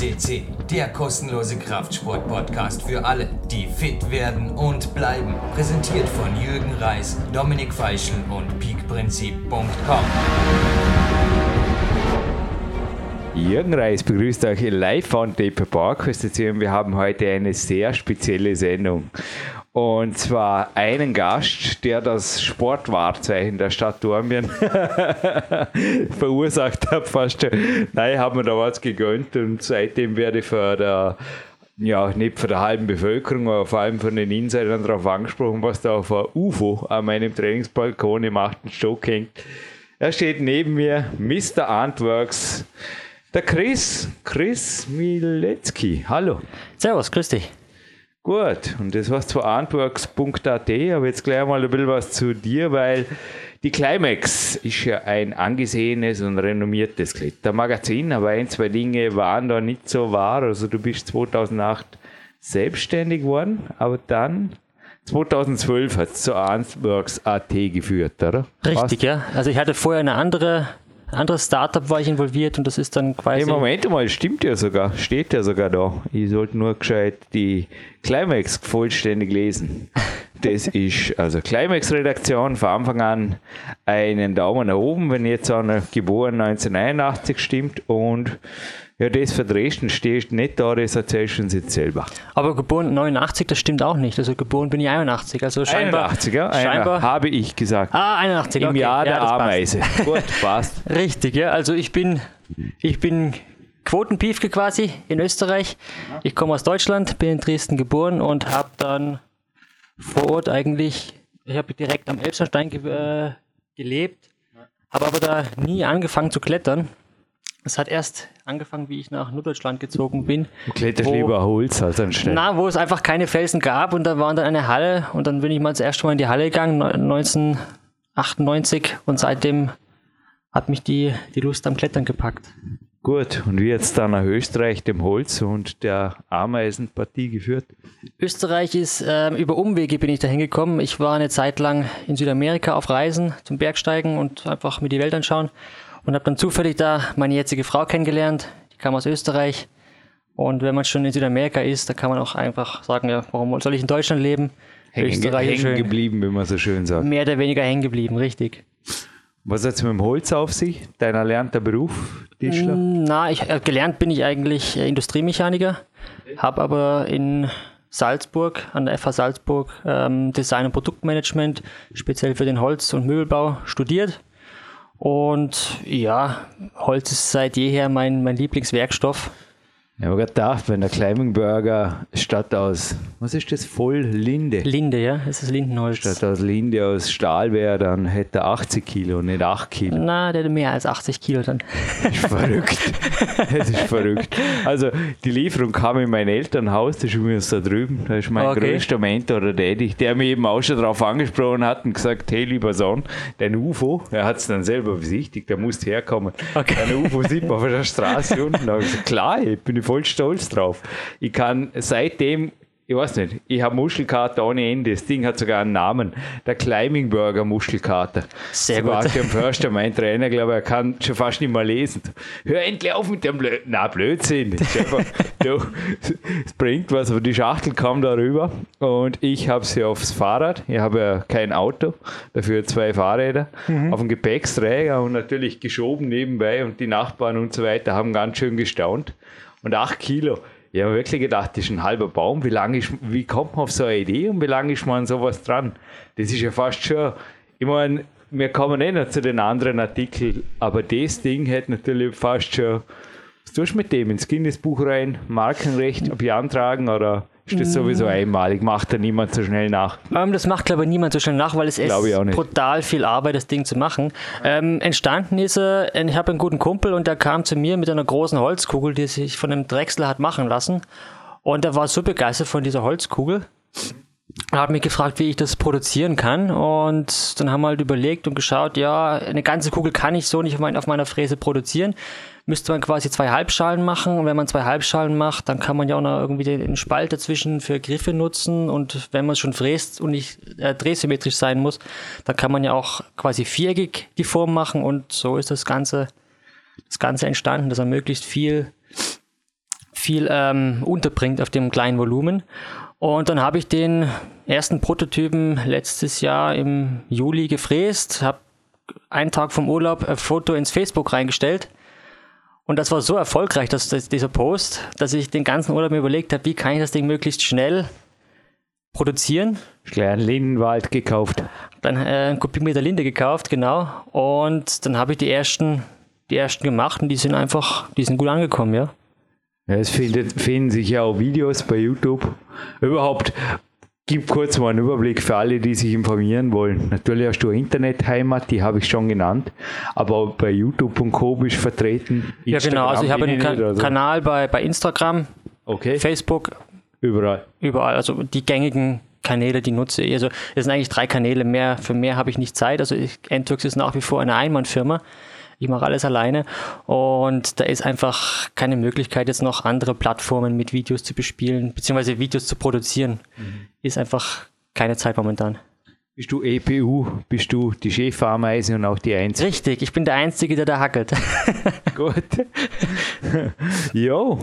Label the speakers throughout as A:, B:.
A: CC, der kostenlose Kraftsport-Podcast für alle, die fit werden und bleiben. Präsentiert von Jürgen Reis, Dominik Feischl und peakprinzip.com.
B: Jürgen Reis begrüßt euch live von Taper Park. Wir haben heute eine sehr spezielle Sendung. Und zwar einen Gast, der das Sportwahrzeichen der Stadt Dormien verursacht hat. Fast. Nein, haben wir da was gegönnt und seitdem werde ich für der ja, nicht von der halben Bevölkerung, aber vor allem von den Insidern darauf angesprochen, was da auf ein UFO an meinem Trainingsbalkon im achten Stock hängt. Er steht neben mir, Mr. Antworks, der Chris, Chris Milecki. Hallo.
C: Servus, grüß dich.
B: Gut, und das war zwar antworks.at, aber jetzt gleich mal ein bisschen was zu dir, weil die Climax ist ja ein angesehenes und renommiertes Klettermagazin, aber ein, zwei Dinge waren da nicht so wahr. Also du bist 2008 selbstständig geworden, aber dann 2012 hat es zu Antworks.at geführt, oder?
C: Richtig, Passt? ja. Also ich hatte vorher eine andere anderes Startup war ich involviert und das ist dann quasi.
B: Im Moment mal, stimmt ja sogar, steht ja sogar da. Ich sollte nur gescheit die Climax vollständig lesen. Das ist also Climax-Redaktion von Anfang an einen Daumen nach oben, wenn jetzt einer geboren 1981 stimmt und ja, das für Dresden steht nicht da, das erzählst du uns jetzt selber.
C: Aber geboren 89, das stimmt auch nicht. Also geboren bin ich 81. Also scheinbar,
B: 81, ja? Scheinbar habe ich gesagt.
C: Ah, 81,
B: Im okay. Jahr der ja, Ameise.
C: Passt. Gut, passt. Richtig, ja. Also ich bin, ich bin Quotenpiefke quasi in Österreich. Ich komme aus Deutschland, bin in Dresden geboren und habe dann vor Ort eigentlich, ich habe direkt am Elbsandstein ge äh, gelebt, habe aber da nie angefangen zu klettern es hat erst angefangen, wie ich nach Norddeutschland gezogen bin.
B: Du kletterst lieber Holz als ein Stein.
C: Na, wo es einfach keine Felsen gab und da war dann eine Halle und dann bin ich mal das erste Mal in die Halle gegangen, 1998 und seitdem hat mich die, die Lust am Klettern gepackt.
B: Gut, und wie jetzt dann nach Österreich, dem Holz und der Ameisenpartie geführt?
C: Österreich ist, äh, über Umwege bin ich da hingekommen. Ich war eine Zeit lang in Südamerika auf Reisen zum Bergsteigen und einfach mir die Welt anschauen und habe dann zufällig da meine jetzige Frau kennengelernt. Die kam aus Österreich. Und wenn man schon in Südamerika ist, da kann man auch einfach sagen, ja, warum soll ich in Deutschland leben?
B: Hängen, Österreich hängen schön. geblieben, wie man so schön sagt.
C: Mehr oder weniger hängen geblieben, richtig.
B: Was hat es mit dem Holz auf sich? Dein erlernter Beruf,
C: Tischler? Mm, na, ich, äh, gelernt bin ich eigentlich äh, Industriemechaniker, habe aber in Salzburg, an der FH Salzburg, ähm, Design- und Produktmanagement, speziell für den Holz- und Möbelbau studiert und ja, Holz ist seit jeher mein, mein Lieblingswerkstoff.
B: Ja, aber gerade gedacht, wenn der Climbing Burger statt aus, was ist das, voll Linde?
C: Linde, ja, es ist Lindenholz.
B: Statt aus Linde aus Stahl wäre, dann hätte er 80 Kilo, nicht 8 Kilo.
C: Na, der hätte mehr als 80 Kilo dann.
B: Das ist verrückt. Das ist verrückt. Also, die Lieferung kam in mein Elternhaus, das ist übrigens da drüben, da ist mein okay. größter Mentor, der Daddy, der mir eben auch schon darauf angesprochen hat und gesagt, hey, lieber Sohn, dein UFO, er hat es dann selber besichtigt, der muss herkommen. Okay. Dein UFO sieht man auf der Straße unten. Da habe ich gesagt, klar, ich bin voll stolz drauf. Ich kann seitdem ich weiß nicht, ich habe Muschelkater ohne Ende. Das Ding hat sogar einen Namen. Der Climbing Burger Muschelkater.
C: Sehr gut.
B: Sebastian Förster, mein Trainer, glaube er kann schon fast nicht mehr lesen. Hör endlich auf mit dem Blödsinn. Na, Blödsinn. Es bringt was, aber die Schachtel kam darüber und ich habe sie aufs Fahrrad. Ich habe ja kein Auto, dafür zwei Fahrräder mhm. auf dem Gepäcksträger und natürlich geschoben nebenbei und die Nachbarn und so weiter haben ganz schön gestaunt. Und acht Kilo. Ich habe wirklich gedacht, das ist ein halber Baum. Wie, lange ist, wie kommt man auf so eine Idee und wie lange ist man an sowas dran? Das ist ja fast schon, ich meine, wir kommen eh noch zu den anderen Artikeln, aber das Ding hätte natürlich fast schon, was tust du mit dem? Ins Guinness-Buch rein, Markenrecht beantragen oder ist das sowieso mhm. einmalig? Macht da niemand so schnell nach?
C: Ähm, das macht, glaube ich, niemand so schnell nach, weil es ist brutal viel Arbeit, das Ding zu machen. Ähm, entstanden ist er, ich habe einen guten Kumpel und der kam zu mir mit einer großen Holzkugel, die sich von einem Drechsler hat machen lassen. Und er war so begeistert von dieser Holzkugel. Er hat mich gefragt, wie ich das produzieren kann. Und dann haben wir halt überlegt und geschaut, ja, eine ganze Kugel kann ich so nicht auf meiner Fräse produzieren müsste man quasi zwei Halbschalen machen. Und wenn man zwei Halbschalen macht, dann kann man ja auch noch irgendwie den Spalt dazwischen für Griffe nutzen. Und wenn man schon fräst und nicht äh, drehsymmetrisch sein muss, dann kann man ja auch quasi viereckig die Form machen. Und so ist das Ganze, das Ganze entstanden, dass man möglichst viel viel ähm, unterbringt auf dem kleinen Volumen. Und dann habe ich den ersten Prototypen letztes Jahr im Juli gefräst, habe einen Tag vom Urlaub ein Foto ins Facebook reingestellt. Und das war so erfolgreich, dass, dass dieser Post, dass ich den ganzen Urlaub mir überlegt habe, wie kann ich das Ding möglichst schnell produzieren.
B: Kleinen Lindenwald gekauft.
C: Dann äh, einen Kubikmeter Linde gekauft, genau. Und dann habe ich die ersten, die ersten gemacht und die sind einfach, die sind gut angekommen, ja.
B: Ja, es finden, finden sich ja auch Videos bei YouTube. Überhaupt, gib kurz mal einen Überblick für alle, die sich informieren wollen. Natürlich hast du eine Internetheimat, die habe ich schon genannt, aber bei YouTube und Co. bist vertreten.
C: Instagram ja, genau, also ich habe einen Ka so. Kanal bei, bei Instagram, okay. Facebook,
B: Überall.
C: Überall. Also die gängigen Kanäle, die nutze ich. Also es sind eigentlich drei Kanäle. Mehr, für mehr habe ich nicht Zeit. Also Entworks ist nach wie vor eine Einmannfirma. Ich mache alles alleine und da ist einfach keine Möglichkeit, jetzt noch andere Plattformen mit Videos zu bespielen, beziehungsweise Videos zu produzieren. Mhm. Ist einfach keine Zeit momentan.
B: Bist du EPU? Bist du die Chefameise und auch die Einzige?
C: Richtig, ich bin der Einzige, der da hackelt.
B: Gut. jo,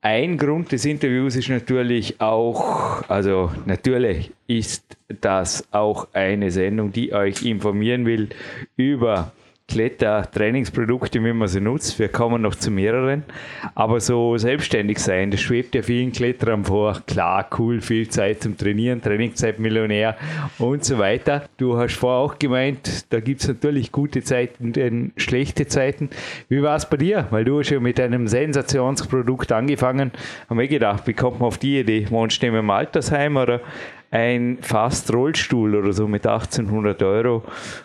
B: ein Grund des Interviews ist natürlich auch, also natürlich ist das auch eine Sendung, die euch informieren will über Klettertrainingsprodukte, wie man sie nutzt. Wir kommen noch zu mehreren. Aber so selbstständig sein, das schwebt ja vielen Kletterern vor. Klar, cool, viel Zeit zum Trainieren, Trainingszeit Millionär und so weiter. Du hast vorher auch gemeint, da gibt es natürlich gute Zeiten und schlechte Zeiten. Wie war es bei dir? Weil du hast ja mit einem Sensationsprodukt angefangen. Haben wir gedacht, wie kommt man auf die Idee? Wohnst du im Altersheim oder ein fast Rollstuhl oder so mit 1800 Euro.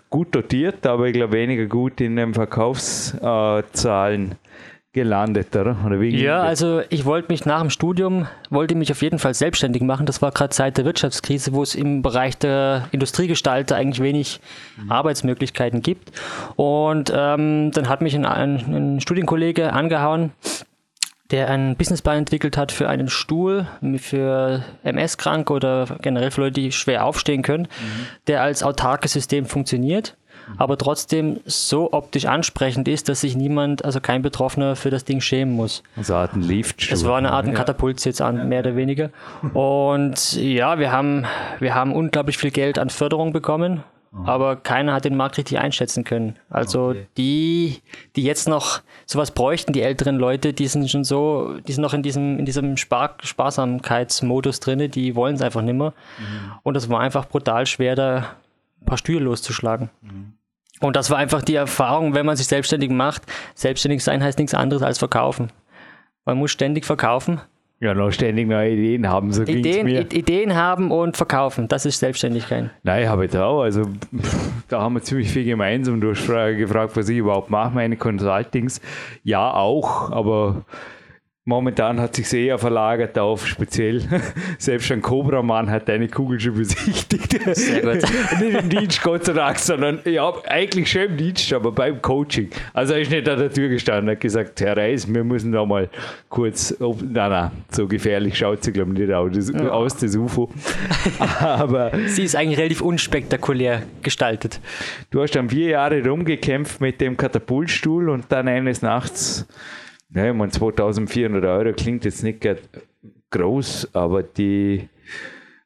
B: Gut dotiert, aber ich glaube weniger gut in den Verkaufszahlen gelandet, oder? oder
C: ja, also ich wollte mich nach dem Studium, wollte mich auf jeden Fall selbstständig machen. Das war gerade Zeit der Wirtschaftskrise, wo es im Bereich der Industriegestalter eigentlich wenig mhm. Arbeitsmöglichkeiten gibt. Und ähm, dann hat mich ein, ein, ein Studienkollege angehauen, der einen Businessplan entwickelt hat für einen Stuhl, für MS-Kranke oder generell für Leute, die schwer aufstehen können, mhm. der als autarkes System funktioniert, mhm. aber trotzdem so optisch ansprechend ist, dass sich niemand, also kein Betroffener für das Ding schämen muss.
B: Also eine Art ein Lift.
C: Es war eine Art ein Katapultsitz an, mehr oder weniger. Und ja, wir haben, wir haben unglaublich viel Geld an Förderung bekommen Mhm. aber keiner hat den Markt richtig einschätzen können. Also okay. die, die jetzt noch sowas bräuchten, die älteren Leute, die sind schon so, die sind noch in diesem, in diesem Spar Sparsamkeitsmodus drin, die wollen es einfach nicht mehr. Mhm. Und es war einfach brutal schwer, da ein paar Stühle loszuschlagen. Mhm. Und das war einfach die Erfahrung, wenn man sich selbstständig macht. Selbstständig sein heißt nichts anderes als verkaufen. Man muss ständig verkaufen
B: ja, noch ständig neue Ideen haben, so
C: Ideen, mir. Ideen haben und verkaufen, das ist Selbstständigkeit.
B: Nein, habe ich auch. Also da haben wir ziemlich viel gemeinsam. Du hast gefragt, was ich überhaupt mache, meine Consultings. Ja, auch, aber Momentan hat sich eher verlagert auf speziell, selbst ein Cobra-Mann hat eine Kugel schon besichtigt. Sehr gut. nicht im Dienst, Gott sei Dank, sondern ja, eigentlich schon im Dienst, aber beim Coaching. Also er ist nicht an der Tür gestanden, hat gesagt, Herr Reis, wir müssen da mal kurz, ob, nein, nein, so gefährlich schaut sie, glaube ich, nicht aus, das, ja. aus, das UFO.
C: aber sie ist eigentlich relativ unspektakulär gestaltet.
B: Du hast dann vier Jahre rumgekämpft mit dem Katapultstuhl und dann eines Nachts ja, ich meine, 2400 Euro klingt jetzt nicht groß, aber die,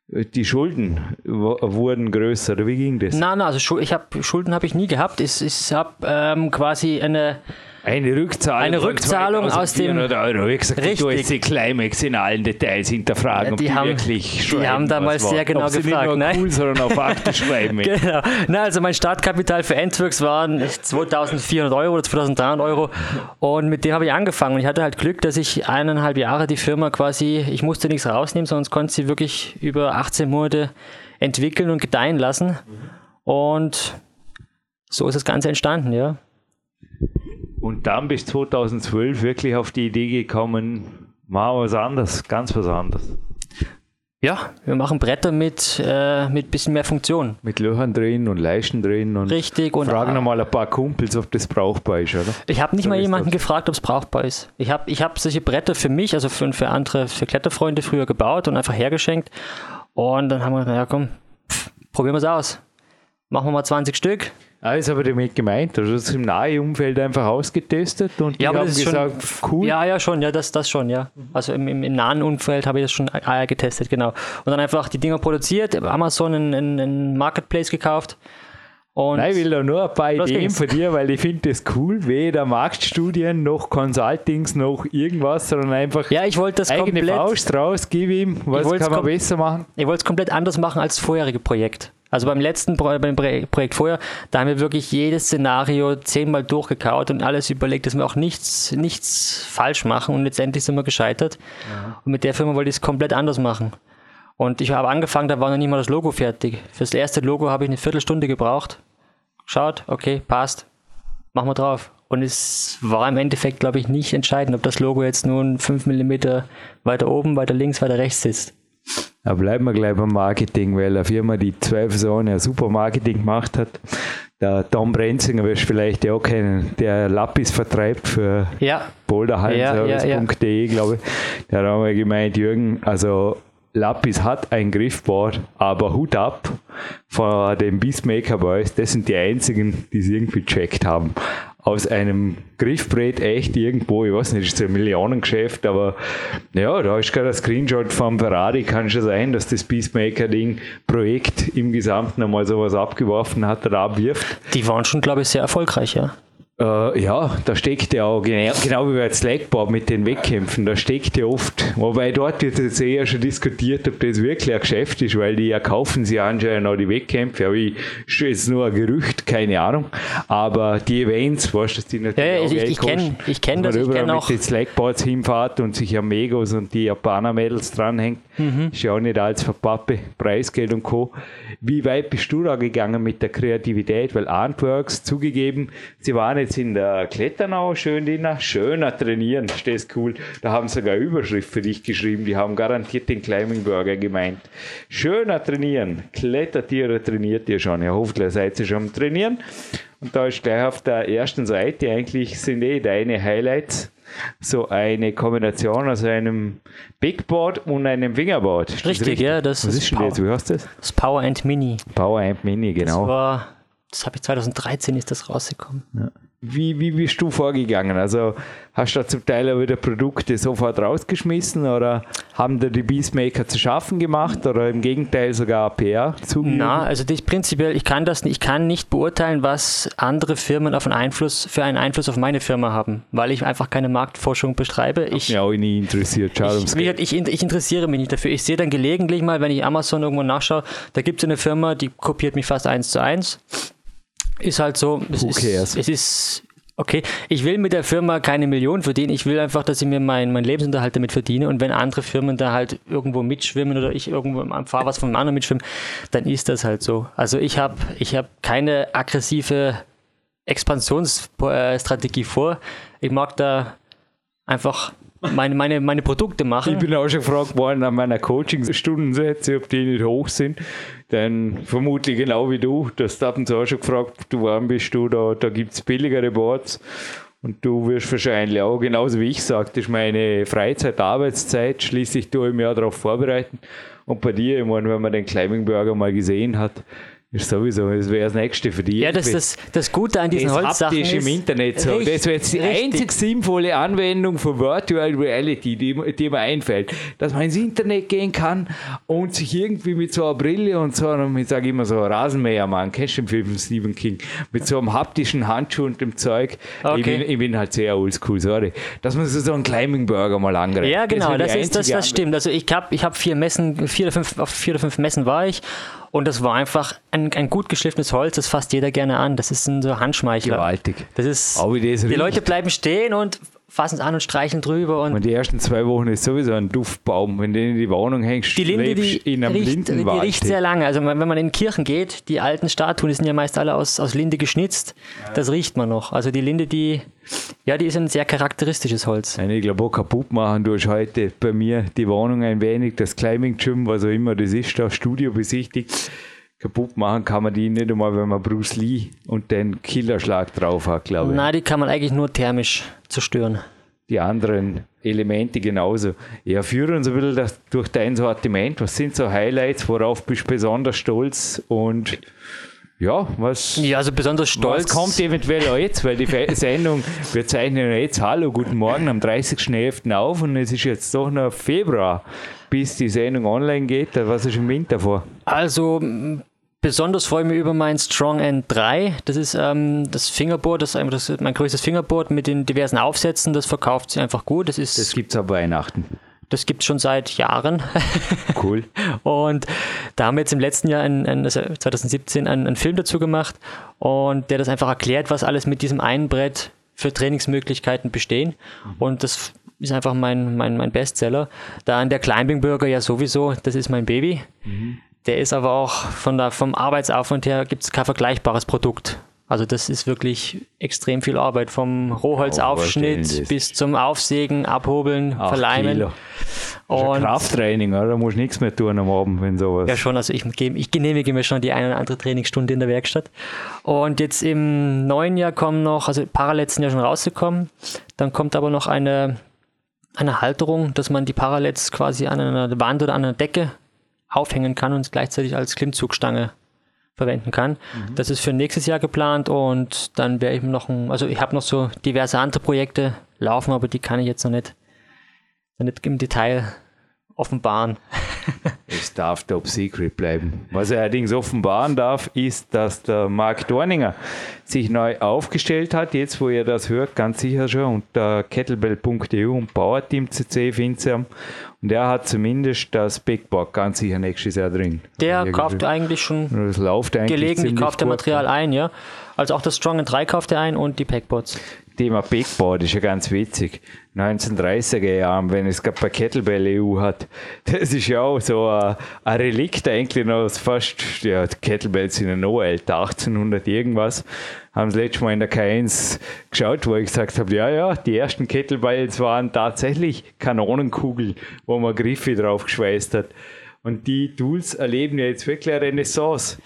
B: die Schulden wurden größer. Wie ging das?
C: Nein, nein, also ich hab, Schulden habe ich nie gehabt. Ich, ich habe ähm, quasi eine
B: eine Rückzahlung,
C: eine Rückzahlung aus dem
B: Euro. Wie gesagt, richtig. du jetzt die Climax in allen Details hinterfragen,
C: ja, die, haben, wirklich Die haben damals sehr genau ob gefragt. Nicht nur
B: nein? cool, sondern auf Akte schreiben.
C: genau. Na, also mein Startkapital für Endworks waren 2400 Euro oder 2300 Euro und mit dem habe ich angefangen. Und ich hatte halt Glück, dass ich eineinhalb Jahre die Firma quasi, ich musste nichts rausnehmen, sondern konnte sie wirklich über 18 Monate entwickeln und gedeihen lassen. Und so ist das Ganze entstanden, ja.
B: Und dann bis 2012 wirklich auf die Idee gekommen, mal was anderes, ganz was anderes.
C: Ja, wir machen Bretter mit äh, mit bisschen mehr Funktion.
B: Mit Löchern drin und Leisten drin und
C: Richtig
B: und fragen nochmal ein paar Kumpels, ob das brauchbar ist, oder?
C: Ich habe nicht so mal jemanden das. gefragt, ob es brauchbar ist. Ich habe ich hab solche Bretter für mich, also für, für andere, für Kletterfreunde früher gebaut und einfach hergeschenkt. Und dann haben wir gesagt, ja komm, pff, probieren wir es aus. Machen wir mal 20 Stück.
B: Ah, ist aber damit gemeint, also das ist im nahen Umfeld einfach ausgetestet und
C: ja, die haben gesagt, schon, cool. Ja, ja, schon, ja, das, das schon, ja. Also im, im, im nahen Umfeld habe ich das schon Eier getestet, genau. Und dann einfach die Dinger produziert, Amazon einen Marketplace gekauft
B: und Nein, ich will da nur ein paar Ideen von dir, weil ich finde das cool, weder Marktstudien noch Consultings noch irgendwas, sondern einfach
C: ja, ich das
B: eigene komplett, Faust raus, gib ihm, was kann man besser machen.
C: Ich wollte es komplett anders machen als das vorherige Projekt. Also beim letzten beim Projekt vorher, da haben wir wirklich jedes Szenario zehnmal durchgekaut und alles überlegt, dass wir auch nichts, nichts falsch machen und letztendlich sind wir gescheitert. Ja. Und mit der Firma wollte ich es komplett anders machen. Und ich habe angefangen, da war noch nicht mal das Logo fertig. Fürs erste Logo habe ich eine Viertelstunde gebraucht. Schaut, okay, passt. Machen wir drauf. Und es war im Endeffekt, glaube ich, nicht entscheidend, ob das Logo jetzt nun 5 mm weiter oben, weiter links, weiter rechts sitzt.
B: Aber bleiben wir gleich beim Marketing, weil eine Firma, die zwölf Personen ja super Marketing gemacht hat, der Tom Brenzinger wirst du vielleicht ja auch kennen, der Lapis vertreibt für
C: ja.
B: boulderhallenservice.de, ja, ja, glaube ich. Der hat einmal gemeint, Jürgen, also Lapis hat ein Griffboard, aber Hut ab vor dem Beastmaker Boys, das sind die einzigen, die es irgendwie gecheckt haben. Aus einem Griffbrett echt irgendwo, ich weiß nicht, ist ein Millionengeschäft, aber ja, da ist gerade ein Screenshot vom Ferrari, kann schon sein, dass das Beastmaker-Ding Projekt im Gesamten einmal sowas abgeworfen hat oder abwirft.
C: Die waren schon, glaube ich, sehr erfolgreich, ja.
B: Äh, ja, da steckt ja auch, genau, genau wie bei Slackboard mit den Wettkämpfen, da steckt ja oft, wobei dort wird jetzt eher schon diskutiert, ob das wirklich ein Geschäft ist, weil die ja kaufen sie anscheinend auch die Wettkämpfe, aber ich, ist nur ein Gerücht, keine Ahnung, aber die Events, weißt du, die
C: natürlich ja, ja, auch ich, ich kenne ich kenn das, ich
B: kenn
C: auch.
B: mit den Slackboards hinfahrt und sich am Megos und die Japaner-Mädels dranhängt, mhm. ist ja auch nicht als verpappe, Preisgeld und Co. Wie weit bist du da gegangen mit der Kreativität, weil Artworks zugegeben, sie waren jetzt in der Kletternau schön Dina, schöner trainieren, stehst cool. Da haben sie sogar Überschrift für dich geschrieben, die haben garantiert den Climbing Burger gemeint. Schöner trainieren, Klettertiere trainiert ihr schon, ja hoffentlich seid ihr schon am Trainieren. Und da ist gleich auf der ersten Seite eigentlich sind eh deine Highlights so eine Kombination aus einem Bigboard und einem Fingerboard.
C: Richtig, richtig, ja. Das
B: Was ist, ist das? Wie heißt das?
C: Das Power Amp Mini.
B: Power Amp Mini, genau.
C: Das war, das habe ich 2013 ist das rausgekommen.
B: Ja. Wie, wie bist du vorgegangen? Also hast du da zum Teil auch wieder Produkte sofort rausgeschmissen oder haben da die Beastmaker zu schaffen gemacht oder im Gegenteil sogar PR
C: zugegeben? Na, also das prinzipiell, ich kann das ich kann nicht beurteilen, was andere Firmen auf einen Einfluss, für einen Einfluss auf meine Firma haben, weil ich einfach keine Marktforschung betreibe. Ich
B: mich auch nie interessiert.
C: Schade ich, ich, ich, interessiere mich nicht dafür. Ich sehe dann gelegentlich mal, wenn ich Amazon irgendwo nachschaue, da gibt es eine Firma, die kopiert mich fast eins zu eins ist halt so. Es Who ist, es ist okay. Ich will mit der Firma keine Millionen verdienen. Ich will einfach, dass ich mir meinen mein Lebensunterhalt damit verdiene. Und wenn andere Firmen da halt irgendwo mitschwimmen oder ich irgendwo am Fahrwasser von einem anderen mitschwimme, dann ist das halt so. Also ich habe ich hab keine aggressive Expansionsstrategie vor. Ich mag da einfach meine, meine, meine Produkte machen.
B: Ich bin auch schon gefragt worden an meiner Coaching-Stundensätze, ob die nicht hoch sind. Denn vermutlich genau wie du, das hat uns auch schon gefragt, du warm bist du, da, da gibt es billigere Boards. Und du wirst wahrscheinlich auch, genauso wie ich das ist meine Freizeit, Arbeitszeit, schließlich ich mich auch darauf vorbereiten. Und bei dir, ich meine, wenn man den Climbing Burger mal gesehen hat, ist sowieso, das wäre das Nächste für dich.
C: Ja, das ist das, das Gute an diesen das Holzsachen
B: ist im Internet so. Richtig, das wäre jetzt die richtig. einzig sinnvolle Anwendung von Virtual Reality, die, die mir einfällt. Dass man ins Internet gehen kann und sich irgendwie mit so einer Brille und so einem, ich sage immer so, Rasenmähermann, kennst du den Film von Stephen King, mit so einem haptischen Handschuh und dem Zeug. Okay. Ich, bin, ich bin halt sehr oldschool, sorry. Dass man so einen Climbing Burger mal angreift.
C: Ja, genau, das, das, ist, das, das stimmt. Also ich habe ich hab vier Messen, vier oder fünf, auf vier oder fünf Messen war ich und das war einfach ein, ein gut geschliffenes Holz, das fasst jeder gerne an. Das ist ein so Handschmeichler.
B: Gewaltig.
C: Das ist, oh, das die Leute bleiben stehen und fassen es an und streicheln drüber. Und,
B: und, die ersten zwei Wochen ist sowieso ein Duftbaum. Wenn du in die Wohnung hängst,
C: die Linde, die
B: in einem
C: riecht,
B: Lindenwald.
C: Die riecht sehr lange. Also wenn man in Kirchen geht, die alten Statuen, die sind ja meist alle aus, aus Linde geschnitzt. Ja. Das riecht man noch. Also die Linde, die, ja, die ist ein sehr charakteristisches Holz.
B: ich glaube auch kaputt machen. Du hast heute bei mir die Wohnung ein wenig, das Climbing Gym, was auch immer das ist, das Studio besichtigt kaputt machen kann man die nicht einmal, wenn man Bruce Lee und den Killerschlag drauf hat, glaube ich.
C: Nein, die kann man eigentlich nur thermisch zerstören.
B: Die anderen Elemente genauso. Ja, führe uns ein bisschen das, durch dein Sortiment. Was sind so Highlights? Worauf bist du besonders stolz? Und ja, was,
C: ja, also besonders stolz.
B: Was kommt eventuell auch jetzt, weil die Sendung, wir zeichnen jetzt Hallo, guten Morgen am 30.11. auf und es ist jetzt doch noch Februar, bis die Sendung online geht. Was ist im Winter vor?
C: Also besonders freue ich mich über mein Strong N3. Das ist ähm, das Fingerboard, das ist, das ist mein größtes Fingerboard mit den diversen Aufsätzen. Das verkauft sich einfach gut. Das,
B: das gibt es ab Weihnachten.
C: Das gibt es schon seit Jahren.
B: Cool.
C: und da haben wir jetzt im letzten Jahr, ein, ein, also 2017, einen, einen, Film dazu gemacht und der das einfach erklärt, was alles mit diesem einen Brett für Trainingsmöglichkeiten bestehen. Mhm. Und das ist einfach mein, mein, mein Bestseller. Dann der Climbing Burger ja sowieso, das ist mein Baby. Mhm. Der ist aber auch von der, vom Arbeitsaufwand her gibt es kein vergleichbares Produkt. Also das ist wirklich extrem viel Arbeit, vom Rohholzaufschnitt oh, bis zum Aufsägen, Abhobeln, Acht Verleimen. Kilo.
B: Und Krafttraining, oder? da musst du nichts mehr tun am Abend, wenn sowas.
C: Ja schon, also ich, ich genehmige mir schon die eine oder andere Trainingsstunde in der Werkstatt. Und jetzt im neuen Jahr kommen noch, also Parallels sind ja schon rausgekommen, dann kommt aber noch eine, eine Halterung, dass man die Parallels quasi an einer Wand oder an einer Decke aufhängen kann und gleichzeitig als Klimmzugstange verwenden kann. Mhm. Das ist für nächstes Jahr geplant und dann werde ich noch ein, also ich habe noch so diverse andere Projekte laufen, aber die kann ich jetzt noch nicht, noch nicht im Detail offenbaren.
B: es darf Top Secret bleiben. Was er allerdings offenbaren darf, ist, dass der Mark Dorninger sich neu aufgestellt hat. Jetzt, wo ihr das hört, ganz sicher schon unter kettlebell.eu und Powerteam.cc findet ihr. Und er hat zumindest das Backboard ganz sicher nächstes Jahr drin.
C: Der kauft eigentlich schon das läuft eigentlich gelegentlich kauft der Material ein, ja. Also auch das Strong 3 kauft er ein und die Packboards.
B: Thema Backboard ist ja ganz witzig. 1930er Jahren, wenn es gerade bei Kettlebell EU hat, das ist ja auch so ein, ein Relikt eigentlich noch fast, ja, Kettlebells sind ja noch älter, 1800 irgendwas, haben das letzte Mal in der K1 geschaut, wo ich gesagt habe, ja, ja, die ersten Kettlebells waren tatsächlich Kanonenkugeln, wo man Griffe drauf geschweißt hat. Und die Tools erleben ja jetzt wirklich eine Renaissance.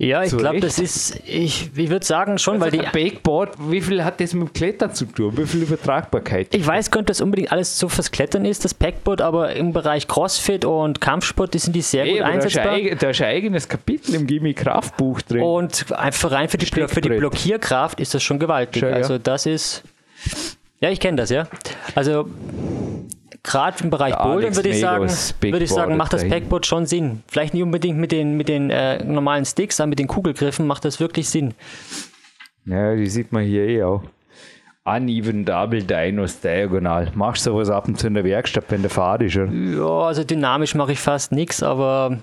C: Ja, ich glaube, das ist, ich, ich würde sagen schon, also weil die.
B: Bakeboard, wie viel hat das mit dem Klettern zu tun? Wie viel Übertragbarkeit?
C: Ich weiß gar nicht, dass unbedingt alles so fürs Klettern ist, das Backboard, aber im Bereich Crossfit und Kampfsport, die sind die sehr Ey, gut einsetzbar.
B: Da ist, ein eigenes Kapitel im Gimme Kraftbuch drin.
C: Und einfach rein für die, für die Blockierkraft ist das schon gewaltig. Schon, ja. Also, das ist. Ja, ich kenne das, ja. Also gerade im Bereich Bouldern würde ich sagen, würde ich sagen, macht das Packboard schon Sinn. Vielleicht nicht unbedingt mit den, mit den äh, normalen Sticks, aber mit den Kugelgriffen macht das wirklich Sinn.
B: Ja, die sieht man hier eh auch. Uneven Double Dinos diagonal. Machst du sowas ab und zu in der Werkstatt, wenn der Fahrt ist? Oder?
C: Ja, also dynamisch mache ich fast nichts, aber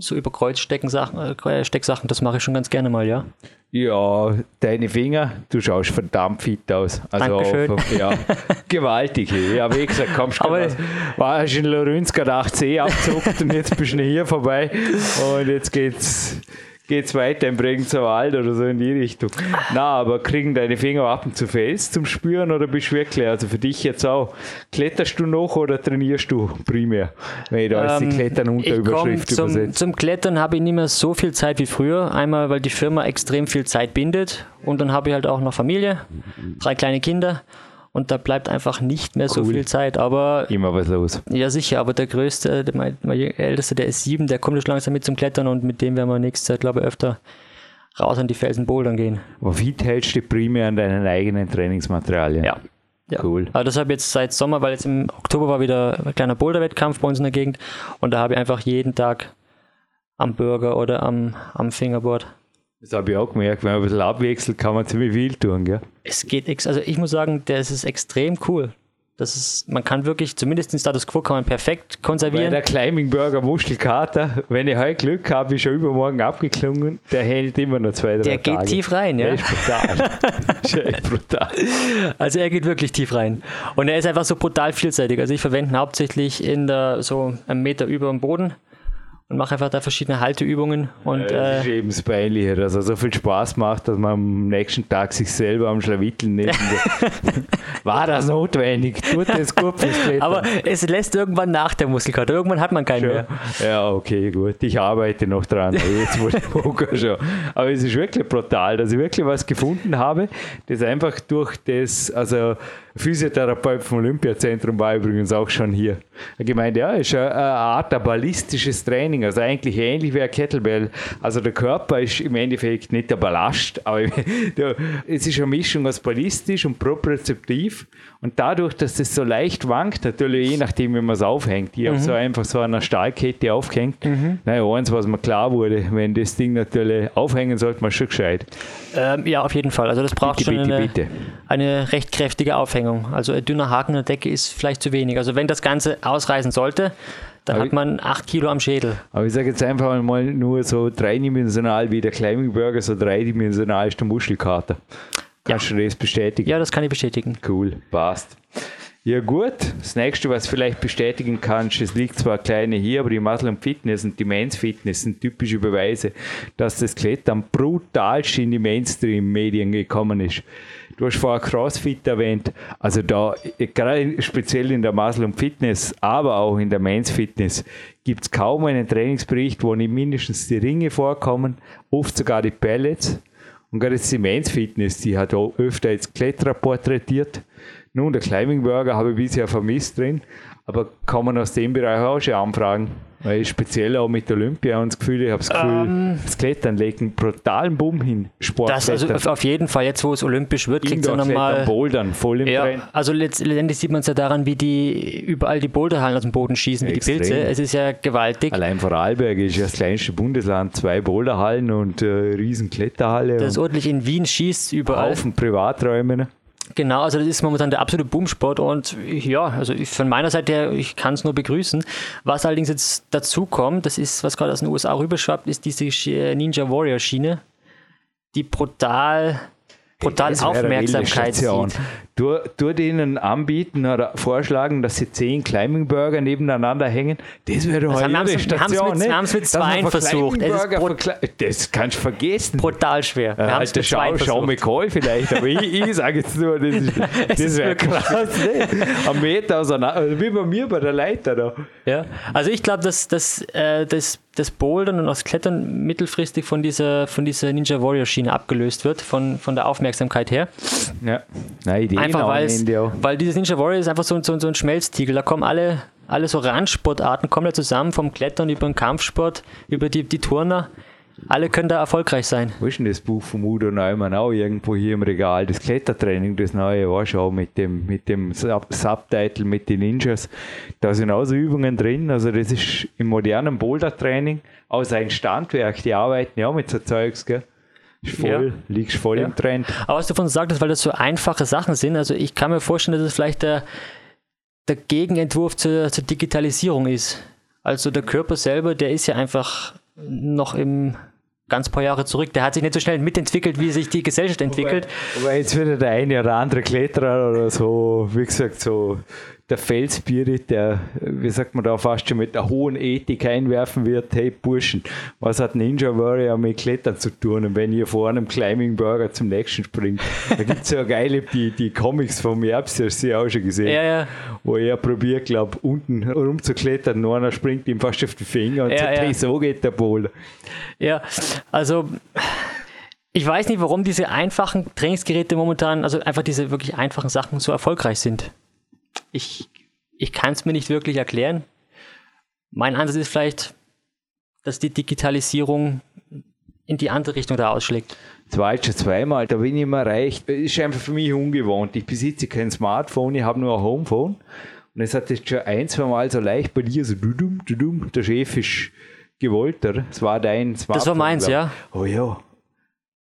C: so über Kreuzstecksachen, äh, Stecksachen, das mache ich schon ganz gerne mal, ja.
B: Ja, deine Finger, du schaust verdammt fit aus.
C: Also Dankeschön.
B: ja, gewaltig. Ja, wie gesagt, kommst du war in Lorenz gerade 8C abgezockt und jetzt bist du hier vorbei und jetzt geht's geht es weiter im Bregenzer oder so in die Richtung. Na, aber kriegen deine Finger ab und zu Fels zum Spüren oder bist du wirklich, also für dich jetzt auch, kletterst du noch oder trainierst du primär, wenn ich da ähm, die Klettern unter Überschrift
C: zum? Zum Klettern habe ich nicht mehr so viel Zeit wie früher. Einmal, weil die Firma extrem viel Zeit bindet und dann habe ich halt auch noch Familie, drei kleine Kinder und da bleibt einfach nicht mehr so viel Zeit. Aber
B: immer was los.
C: Ja, sicher, aber der größte, der, mein, mein älteste, der ist sieben, der kommt schon langsam mit zum Klettern und mit dem werden wir nächste Zeit, glaube ich, öfter raus an die Felsen bouldern gehen.
B: Aber wie hältst du primär an deinen eigenen Trainingsmaterialien?
C: Ja. Ja. Cool. Aber das habe ich jetzt seit Sommer, weil jetzt im Oktober war wieder ein kleiner Boulderwettkampf bei uns in der Gegend und da habe ich einfach jeden Tag am Burger oder am, am Fingerboard
B: das habe ich auch gemerkt, wenn man ein bisschen abwechselt, kann man ziemlich viel tun, gell?
C: Es geht, also ich muss sagen, das ist extrem cool. Das ist, man kann wirklich, zumindest den Status Quo kann man perfekt konservieren. Weil
B: der Climbing Burger Muschelkater, wenn ich heute Glück habe, ist schon übermorgen abgeklungen, der hält immer noch zwei, drei
C: Der
B: Tage.
C: geht tief rein, ja. Der ist brutal. ist echt brutal. Also er geht wirklich tief rein. Und er ist einfach so brutal vielseitig. Also ich verwende ihn hauptsächlich in der, so einen Meter über dem Boden und mache einfach da verschiedene Halteübungen. Und,
B: ja, das äh, ist eben das Peinliche, dass er so viel Spaß macht, dass man am nächsten Tag sich selber am Schlawitteln nimmt. War das notwendig? Tut das gut fürs Klettern.
C: Aber es lässt irgendwann nach der Muskelkater. Irgendwann hat man keinen schon. mehr.
B: Ja, okay, gut. Ich arbeite noch dran. Jetzt wurde Poker schon. Aber es ist wirklich brutal, dass ich wirklich was gefunden habe, das einfach durch das, also Physiotherapeut vom Olympiazentrum war übrigens auch schon hier. Er gemeint, ja, ist eine Art ballistisches Training Training, also eigentlich ähnlich wie ein Kettlebell. Also der Körper ist im Endeffekt nicht der Ballast, aber es ist eine Mischung aus ballistisch und propriozeptiv und dadurch, dass das so leicht wankt, natürlich je nachdem, wie man es aufhängt. Ich mhm. habe so einfach so eine Stahlkette aufgehängt. Mhm. Naja, eins, was mir klar wurde, wenn das Ding natürlich aufhängen sollte, man schon gescheit.
C: Ähm, ja, auf jeden Fall. Also das braucht bitte, schon bitte, eine, bitte. eine recht kräftige Aufhängung. Also ein dünner Haken in der Decke ist vielleicht zu wenig. Also wenn das Ganze ausreißen sollte, aber hat man 8 Kilo am Schädel.
B: Aber ich sage jetzt einfach mal nur so dreidimensional wie der Climbing Burger, so dreidimensional ist der Muschelkater. Kannst ja. du das bestätigen?
C: Ja, das kann ich bestätigen.
B: Cool, passt. Ja gut, das nächste, was du vielleicht bestätigen kannst, es liegt zwar kleine hier, aber die Muscle und Fitness und die Men's Fitness sind typische Beweise, dass das Klettern brutalst in die Mainstream-Medien gekommen ist. Du hast vorher CrossFit erwähnt, also da, gerade speziell in der Muscle und Fitness, aber auch in der Men's Fitness, gibt es kaum einen Trainingsbericht, wo nicht mindestens die Ringe vorkommen, oft sogar die Pellets. Und gerade die Men's Fitness, die hat auch öfter als Kletterer porträtiert. Nun, der Climbing Burger habe ich bisher vermisst drin, aber kann man aus dem Bereich auch schon anfragen. Weil speziell auch mit Olympia und das Gefühl, ich habe das Gefühl, ähm, das Klettern legt einen brutalen Boom hin.
C: Sport das also auf jeden Fall, jetzt wo es olympisch wird, kriegt es nochmal.
B: Bouldern, voll im
C: ja, Trend. Also letztendlich sieht man es ja daran, wie die überall die Boulderhallen aus dem Boden schießen, wie Extrem. die Pilze. Es ist ja gewaltig.
B: Allein Vorarlberg ist ja das kleinste Bundesland, zwei Boulderhallen und äh, riesen Kletterhalle.
C: Das ordentlich in Wien schießt überall.
B: Haufen Privaträume. Ne?
C: Genau, also das ist momentan der absolute Boomsport und ja, also von meiner Seite her, ich kann es nur begrüßen. Was allerdings jetzt dazu kommt, das ist, was gerade aus den USA rüberschwappt, ist diese Ninja Warrior Schiene, die brutal brutal Aufmerksamkeit
B: zieht. Du, du denen anbieten oder vorschlagen, dass sie zehn Climbing Burger nebeneinander hängen, das wäre doch eine
C: Station. Wir haben es mit zwei versucht.
B: das kannst du vergessen.
C: Brutal schwer.
B: Wir äh, Alter, schau, schau McCall vielleicht, aber ich, ich sage jetzt nur, das, das wäre krass. Ne? Am Meter auseinander, wie bei mir bei der Leiter da.
C: Ja, also ich glaube, dass, dass äh, das das Bouldern und das Klettern mittelfristig von dieser, von dieser Ninja Warrior Schiene abgelöst wird, von, von der Aufmerksamkeit her.
B: Ja, Nein, Ideen
C: einfach weil, weil dieses Ninja Warrior ist einfach so, so, so ein Schmelztiegel. Da kommen alle, alle so Randsportarten kommen da zusammen, vom Klettern über den Kampfsport, über die, die Turner alle können da erfolgreich sein.
B: Wo ist denn das Buch von Udo Neumann auch irgendwo hier im Regal? Das Klettertraining, das neue Warschau mit dem, mit dem Subtitle mit den Ninjas. Da sind auch so Übungen drin. Also das ist im modernen Boulder-Training aus ein Standwerk. Die arbeiten ja mit so Zeugs, gell? voll, ja. liegst voll ja. im Trend.
C: Aber was du von sagtest, weil das so einfache Sachen sind, also ich kann mir vorstellen, dass es vielleicht der, der Gegenentwurf zur, zur Digitalisierung ist. Also der Körper selber, der ist ja einfach noch im ganz paar Jahre zurück. Der hat sich nicht so schnell mitentwickelt, wie sich die Gesellschaft entwickelt.
B: Aber, aber jetzt wieder der eine oder andere Kletterer oder so, wie gesagt, so der Feldspirit, der, wie sagt man da, fast schon mit der hohen Ethik einwerfen wird, hey Burschen, was hat Ninja Warrior mit Klettern zu tun? Und wenn ihr vor einem Climbing Burger zum nächsten springt, da gibt es ja geile, die, die Comics vom Herbst, hast du ja auch schon gesehen,
C: ja, ja.
B: wo er probiert, glaube unten rumzuklettern, und einer springt ihm fast auf die Finger und ja, sagt, hey, so geht der Boulder.
C: Ja, also ich weiß nicht, warum diese einfachen Trainingsgeräte momentan, also einfach diese wirklich einfachen Sachen so erfolgreich sind ich, ich kann es mir nicht wirklich erklären. Mein Ansatz ist vielleicht, dass die Digitalisierung in die andere Richtung da ausschlägt.
B: Zwei, schon zweimal, da bin ich immer reich. Das ist einfach für mich ungewohnt. Ich besitze kein Smartphone, ich habe nur ein Homephone. Und es hat jetzt schon ein, zwei Mal so leicht bei dir so dudum, dudum, der Chef ist gewollter. Das war dein Smartphone.
C: Das war meins, ja.
B: Oh ja.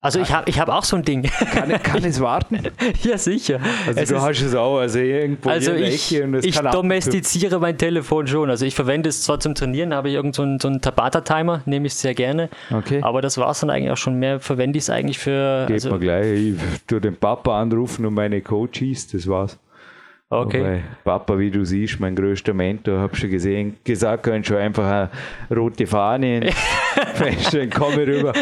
C: Also ich habe ich hab auch so ein Ding.
B: Kann, kann es warten?
C: ja, sicher.
B: Also es du hast es auch, also irgendwo
C: also ich, ich domestiziere mein Telefon schon. Also ich verwende es zwar zum Trainieren, habe ich irgend so einen, so einen Tabata-Timer, nehme ich sehr gerne.
B: Okay.
C: Aber das war es dann eigentlich auch schon. Mehr verwende ich es eigentlich für...
B: Geht also, mir gleich. Ich tue den Papa anrufen und meine Coaches, das war's.
C: Okay. Wobei,
B: Papa, wie du siehst, mein größter Mentor, hab schon gesehen, gesagt, können schon einfach eine rote Fahne feststellen, komm rüber,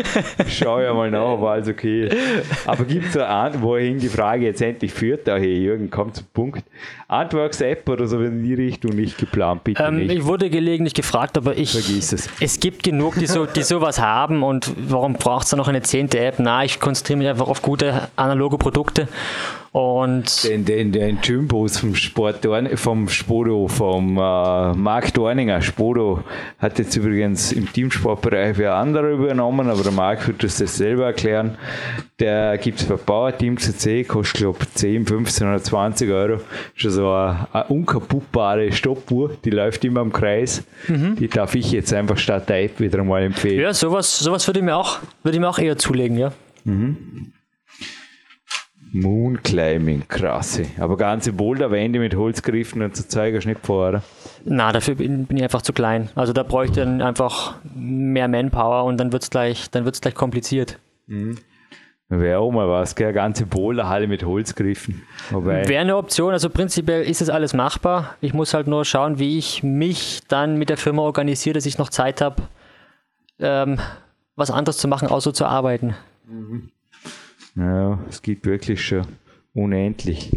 B: schau ja mal nach, ob alles okay ist. Aber gibt es eine, wohin die Frage jetzt endlich führt, da hey Jürgen, komm zum Punkt. Antworks-App oder so in die Richtung nicht geplant, bitte ähm, nicht.
C: Ich wurde gelegentlich gefragt, aber ich.
B: Vergiss es.
C: Es gibt genug, die, so, die sowas haben und warum braucht es da noch eine zehnte App? Na, ich konzentriere mich einfach auf gute analoge Produkte Und
B: den, den, den Gymbus vom Sport vom Spodo, vom äh, Marc Dorninger. Spodo hat jetzt übrigens im Teamsportbereich wer andere übernommen, aber der Marc wird das selber erklären. Der gibt es bei Power Team CC, kostet glaube ich 10, 15 oder 20 Euro. Schon so eine, eine unkaputtbare Stoppuhr, die läuft immer im Kreis. Mhm. Die darf ich jetzt einfach statt der App wieder mal empfehlen.
C: Ja, sowas, sowas würde ich mir auch, würde ich mir auch eher zulegen, ja. Mhm.
B: Moonclimbing, krasse. Aber ganze Boulderwände mit Holzgriffen und so Zeug nicht oder?
C: Na, dafür bin, bin, ich einfach zu klein. Also da bräuchte ich dann einfach mehr Manpower und dann wird es gleich, gleich kompliziert. Mhm.
B: Wäre auch mal was, gell? ganze Boulderhalle mit Holzgriffen.
C: Wäre eine Option, also prinzipiell ist es alles machbar. Ich muss halt nur schauen, wie ich mich dann mit der Firma organisiere, dass ich noch Zeit habe, ähm, was anderes zu machen, außer zu arbeiten. Mhm.
B: Ja, es gibt wirklich schon unendlich.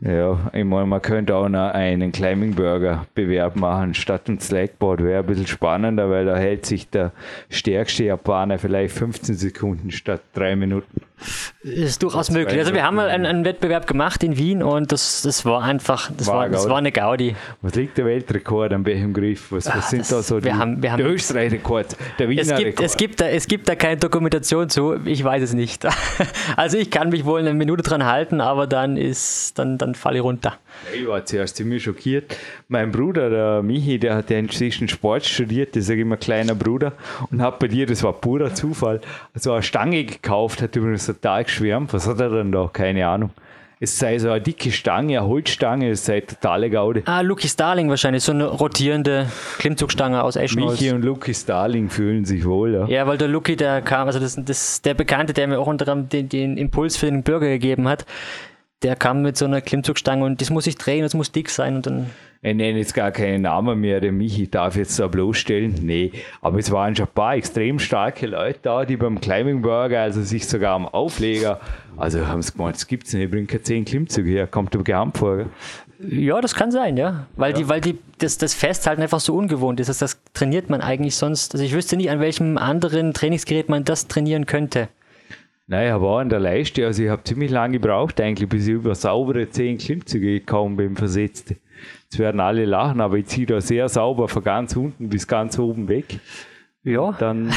B: Ja, ich meine, man könnte auch noch einen Climbing Burger Bewerb machen statt ein Slackboard. Wäre ein bisschen spannender, weil da hält sich der stärkste Japaner vielleicht 15 Sekunden statt drei Minuten.
C: Ist durchaus möglich. Also wir haben mal einen, einen, Wettbewerb gemacht in Wien und das, das war einfach, das war, war, das war eine Gaudi.
B: Was liegt der Weltrekord am welchem Griff? Was, was ah, sind da so
C: die, haben, wir haben,
B: der Österreich-Rekord, der Wiener
C: es gibt,
B: Rekord?
C: Es gibt, da, es gibt da keine Dokumentation zu, ich weiß es nicht. Also ich kann mich wohl eine Minute dran halten, aber dann ist, dann, dann falle ich runter.
B: Ich war zuerst ziemlich schockiert. Mein Bruder, der Michi, der hat ja inzwischen Sport studiert, das ist immer kleiner Bruder, und hat bei dir, das war purer Zufall, so eine Stange gekauft, hat übrigens total geschwärmt. Was hat er denn da? Keine Ahnung. Es sei so eine dicke Stange, eine Holzstange, es sei totale Gaude.
C: Ah, Lucky Starling wahrscheinlich, so eine rotierende Klimmzugstange aus Eschenholz.
B: Michi und Lucky Starling fühlen sich wohl, ja.
C: Ja, weil der Lucky, der kam, also das, das der Bekannte, der mir auch unter anderem den, den Impuls für den Bürger gegeben hat, der kam mit so einer Klimmzugstange und das muss ich drehen, das muss dick sein und dann.
B: Ich nenne jetzt gar keinen Namen mehr, der Michi darf jetzt da bloßstellen. Nee, aber es waren schon ein paar extrem starke Leute da, die beim Climbing Burger, also sich sogar am Aufleger, also haben sie gemeint, es gibt es nicht, ich bringe keine 10 Klimmzüge her, kommt aber gehabt vor.
C: Ja, das kann sein, ja. Weil ja. die, weil die, das, das Festhalten einfach so ungewohnt ist. Das, das trainiert man eigentlich sonst. Also ich wüsste nicht, an welchem anderen Trainingsgerät man das trainieren könnte.
B: Nein, er war in der Leiste, also ich habe ziemlich lange gebraucht eigentlich, bis ich über saubere 10 Klimmzüge gekommen bin, versetzt. Jetzt werden alle lachen, aber ich ziehe da sehr sauber von ganz unten bis ganz oben weg.
C: Ja. Dann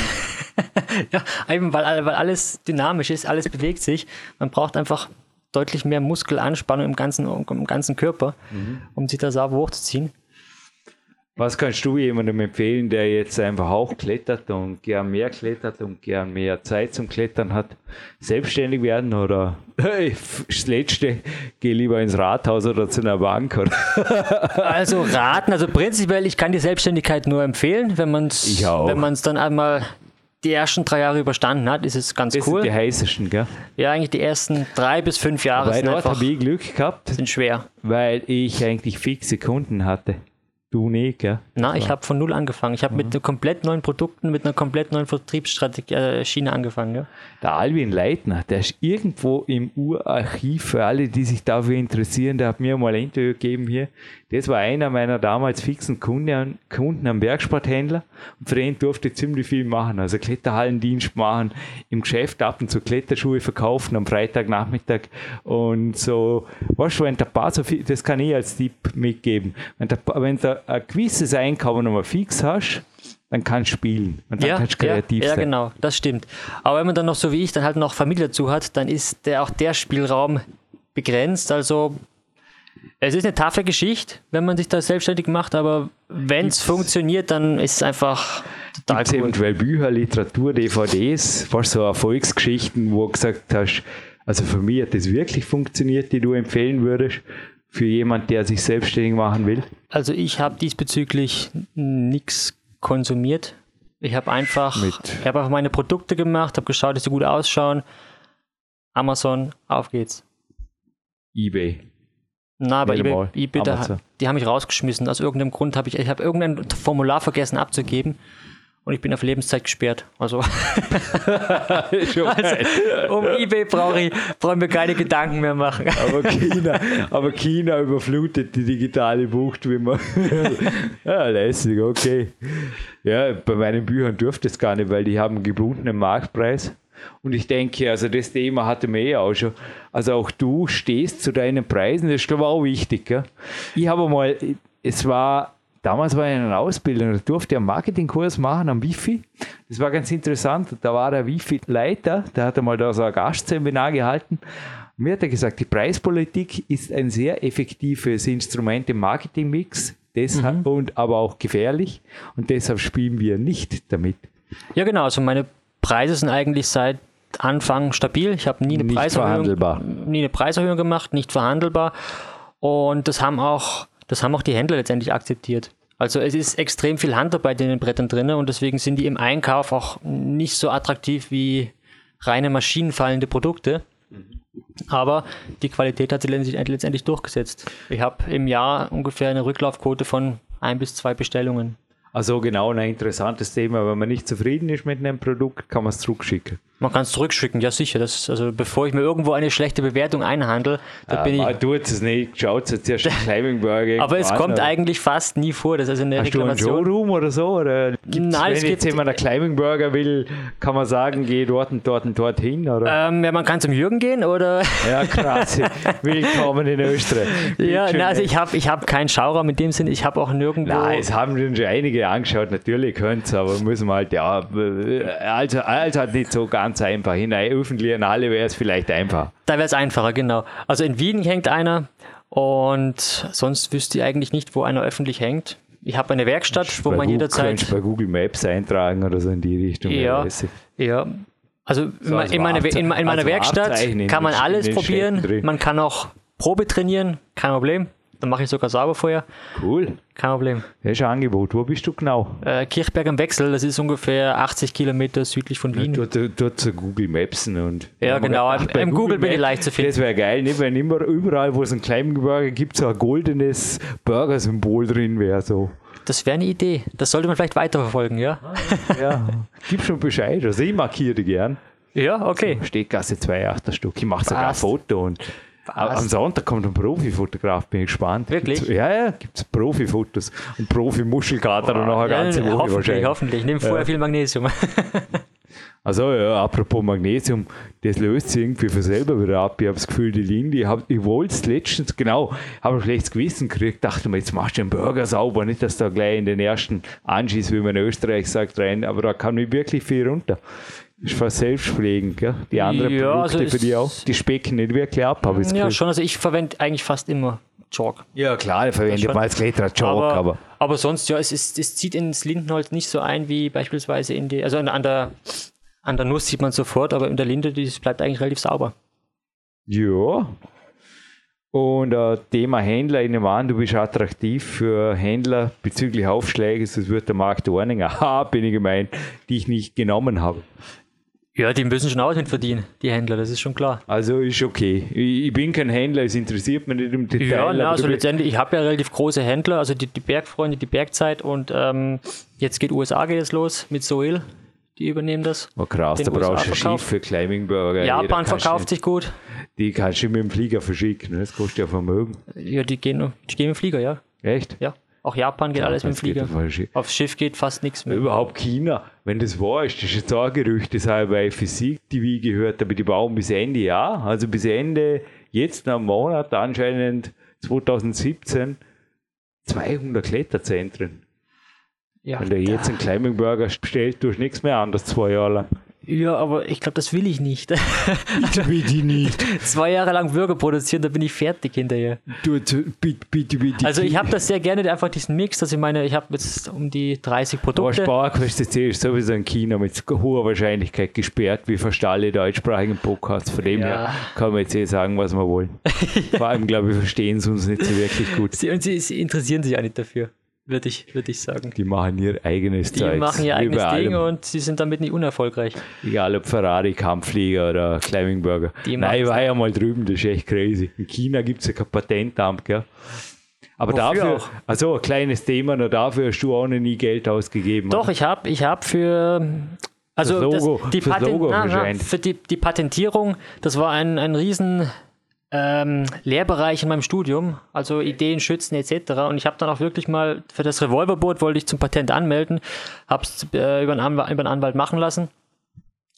C: ja, eben weil, weil alles dynamisch ist, alles bewegt sich. Man braucht einfach deutlich mehr Muskelanspannung im ganzen, im ganzen Körper, mhm. um sich da sauber hochzuziehen.
B: Was kannst du jemandem empfehlen, der jetzt einfach auch klettert und gern mehr klettert und gern mehr Zeit zum Klettern hat? Selbstständig werden oder hey, das Letzte, geh lieber ins Rathaus oder zu einer Bank? Oder?
C: Also raten, also prinzipiell, ich kann die Selbstständigkeit nur empfehlen, wenn man es wenn man es dann einmal die ersten drei Jahre überstanden hat, ist es ganz das cool.
B: Sind die heißesten, gell?
C: Ja, eigentlich die ersten drei bis fünf Jahre
B: weil sind dort habe ich Glück gehabt.
C: Sind schwer.
B: Weil ich eigentlich fixe Kunden hatte. Du nicht, gell?
C: Nein, ich habe von null angefangen. Ich habe mhm. mit komplett neuen Produkten, mit einer komplett neuen Vertriebsstrategie äh, angefangen. Ja?
B: Der Alvin Leitner, der ist irgendwo im Urarchiv für alle, die sich dafür interessieren. Der hat mir mal ein Interview gegeben hier. Das war einer meiner damals fixen Kunden, Kunden am Bergsporthändler. Und für den durfte ich ziemlich viel machen. Also Kletterhallendienst machen, im Geschäft ab und zu Kletterschuhe verkaufen am Freitagnachmittag. Und so, weißt du, wenn der Paar so viel, das kann ich als Tipp mitgeben. Wenn der, wenn der ein gewisses Einkommen nochmal fix hast, dann kannst du spielen und dann
C: ja,
B: kannst
C: du kreativ ja, sein. Ja, genau, das stimmt. Aber wenn man dann noch so wie ich dann halt noch Familie dazu hat, dann ist der, auch der Spielraum begrenzt. Also es ist eine taffe Geschichte, wenn man sich da selbstständig macht, aber wenn es funktioniert, dann ist es einfach
B: total Gibt's cool. eventuell Bücher, Literatur, DVDs, fast so Erfolgsgeschichten, wo du gesagt hast, also für mich hat das wirklich funktioniert, die du empfehlen würdest, für jemand, der sich selbstständig machen will?
C: Also ich habe diesbezüglich nichts konsumiert. Ich habe einfach, Mit. ich habe einfach meine Produkte gemacht, habe geschaut, dass sie gut ausschauen. Amazon, auf geht's.
B: eBay.
C: Na, aber eBay, eBay da, die haben mich rausgeschmissen. Aus irgendeinem Grund habe ich, ich habe irgendein Formular vergessen abzugeben und ich bin auf Lebenszeit gesperrt. Also, also um eBay brauche ich, brauche ich mir keine Gedanken mehr machen.
B: aber, China, aber China überflutet die digitale Bucht, wie man. ja, lässig, okay. Ja, bei meinen Büchern dürfte es gar nicht, weil die haben einen gebundenen Marktpreis. Und ich denke, also das Thema hatte mir eh auch schon. Also auch du stehst zu deinen Preisen, das ist glaube ich auch wichtig. Gell? Ich habe mal, es war, damals war ich in einer Ausbildung, da durfte ich einen Marketingkurs machen am Wifi. Das war ganz interessant. Da war der Wifi-Leiter, der hat einmal da so ein Gastseminar gehalten. Mir hat er gesagt, die Preispolitik ist ein sehr effektives Instrument im Marketingmix, deshalb mhm. und aber auch gefährlich und deshalb spielen wir nicht damit.
C: Ja, genau. Also meine Preise sind eigentlich seit Anfang stabil. Ich habe nie eine Preiserhöhung, nie eine Preiserhöhung gemacht, nicht verhandelbar. Und das haben auch, das haben auch die Händler letztendlich akzeptiert. Also es ist extrem viel Handarbeit in den Brettern drin und deswegen sind die im Einkauf auch nicht so attraktiv wie reine maschinenfallende Produkte. Aber die Qualität hat sich letztendlich durchgesetzt. Ich habe im Jahr ungefähr eine Rücklaufquote von ein bis zwei Bestellungen.
B: Also genau ein interessantes Thema. Wenn man nicht zufrieden ist mit einem Produkt, kann man es zurückschicken.
C: Man kann es zurückschicken, ja sicher. Das, also bevor ich mir irgendwo eine schlechte Bewertung einhandle, da
B: ah, bin ich. Du es nicht geschaut, es zuerst
C: Climbing Burger. Aber es kommt oder? eigentlich fast nie vor. Das ist also eine
B: Hast Reklamation. du einen Showroom oder so? Oder
C: Nein,
B: wenn jetzt jemand einen Climbing Burger will, kann man sagen, geh dort und dort und dorthin? Oder?
C: Ähm, ja, man kann zum Jürgen gehen oder.
B: Ja, krass. Willkommen in Österreich.
C: ja, nein, also ich habe ich hab keinen Schauraum in dem Sinne. Ich habe auch nirgendwo.
B: Nein, es haben schon einige angeschaut. Natürlich können es, aber müssen wir halt, ja, also, also halt nicht so ganz einfach hinein öffentlich an alle wäre es vielleicht einfacher.
C: Da wäre es einfacher, genau. Also in Wien hängt einer und sonst wüsste ich eigentlich nicht, wo einer öffentlich hängt. Ich habe eine Werkstatt, wo man Google, jederzeit.
B: Bei Google Maps eintragen oder so in die Richtung.
C: Ja, ja. Also so in, meine, in, in meiner Werkstatt kann man alles probieren. Man kann auch Probe trainieren, kein Problem. Dann mache ich sogar sauber vorher.
B: Cool.
C: Kein Problem.
B: Das ist ein Angebot. Wo bist du genau?
C: Äh, Kirchberg am Wechsel, das ist ungefähr 80 Kilometer südlich von Wien.
B: Ja, dort, dort zu Google Mapsen und.
C: Ja, genau. Ach, Im Google, Google bin ich leicht zu finden.
B: Das wäre geil, nicht? wenn immer überall, wo es einen kleinen Burger gibt, so ein goldenes Burger-Symbol drin wäre. So.
C: Das wäre eine Idee. Das sollte man vielleicht weiterverfolgen, ja?
B: ja, gib schon Bescheid. Also ich markiere gern.
C: Ja, okay.
B: So, Stehtgasse 2, 8 Stück. Ich mache sogar ein Foto und was? Am Sonntag kommt ein Profifotograf, bin ich gespannt.
C: Wirklich?
B: Gibt's, ja, ja, gibt es Profifotos und Profi-Muschelkater oh, und noch eine ja, ganze Woche
C: hoffentlich, wahrscheinlich. Hoffentlich, nimm vorher ja. viel Magnesium.
B: Also ja, apropos Magnesium, das löst sich irgendwie von selber wieder ab. Ich habe das Gefühl, die Lindy, ich, ich wollte es letztens, genau, habe ein schlechtes Gewissen gekriegt, dachte mir, jetzt machst du den Burger sauber, nicht, dass da gleich in den ersten Anschieß, wie man in Österreich sagt, rein, aber da kann nicht wirklich viel runter ist fast selbstpflegend, gell? Die anderen ja, Produkte also für die auch. Die specken nicht wirklich ab, habe
C: ich Ja, schon. Also ich verwende eigentlich fast immer Chalk.
B: Ja, klar, ich verwende mal als Kletterer Chalk, aber,
C: aber, aber. sonst, ja, es, ist, es zieht ins Lindenholz nicht so ein wie beispielsweise in die. Also an der, an der Nuss sieht man sofort, aber in der Linde, das bleibt eigentlich relativ sauber.
B: Ja. Und äh, Thema Händler, ich nehme an, du bist attraktiv für Händler bezüglich Aufschläge, das wird der Markt warnen. Aha, bin ich gemeint, die ich nicht genommen habe.
C: Ja, die müssen schon auch mit verdienen, die Händler, das ist schon klar.
B: Also ist okay. Ich bin kein Händler, es interessiert mich nicht im Detail.
C: Ja, na, also letztendlich, ich habe ja relativ große Händler, also die, die Bergfreunde, die Bergzeit und ähm, jetzt geht USA geht es los mit Soil, die übernehmen das.
B: Oh krass, da brauchst du ein Schiff für Climbing Burger.
C: Japan verkauft sich gut.
B: Die kannst du mit dem Flieger verschicken, ne? das kostet ja Vermögen.
C: Ja, die gehen, die gehen mit dem Flieger, ja.
B: Echt?
C: Ja. Auch Japan geht ja, alles mit dem Flieger. Aufs Schiff geht fast nichts mehr.
B: Überhaupt China, wenn das wahr ist, das ist jetzt auch ein Gerücht, das habe ich bei Physik TV gehört, aber die bauen bis Ende Jahr, also bis Ende, jetzt nach einem Monat, anscheinend 2017, 200 Kletterzentren. Ja, Wenn du jetzt einen Climbing Burger bestellt, tust du nichts mehr anders zwei Jahre lang.
C: Ja, aber ich glaube, das will ich nicht.
B: Ich will die nicht.
C: Zwei Jahre lang Burger produzieren, da bin ich fertig hinterher.
B: Du, bitte, bitte, bitte.
C: Also ich habe das sehr gerne, einfach diesen Mix, dass ich meine, ich habe jetzt um die 30 Produkte.
B: Aber Sparquest ist sowieso in China mit hoher Wahrscheinlichkeit gesperrt, wie fast alle deutschsprachigen Podcasts. Von dem ja. her kann man jetzt eh sagen, was wir wollen. Vor allem, glaube ich, verstehen sie uns nicht so wirklich gut.
C: Sie, und sie, sie interessieren sich auch nicht dafür würde ich, würd ich sagen.
B: Die machen ihr eigenes
C: Die Zeugs. machen ihr eigenes Ding und sie sind damit nicht unerfolgreich.
B: Egal ob Ferrari, Kampfflieger oder Climbing Burger. Die Nein, ich war ja mal drüben, das ist echt crazy. In China gibt es ja kein Patentamt, gell? Aber Wofür dafür, auch? also ein kleines Thema, nur dafür hast du auch noch nie Geld ausgegeben.
C: Doch, oder? ich habe ich hab für also das Logo, das, die, Patent, na, na, für die, die Patentierung, das war ein, ein riesen ähm, Lehrbereich in meinem Studium, also Ideen schützen etc. Und ich habe dann auch wirklich mal für das Revolverboot wollte ich zum Patent anmelden, habe es äh, über, über einen Anwalt machen lassen.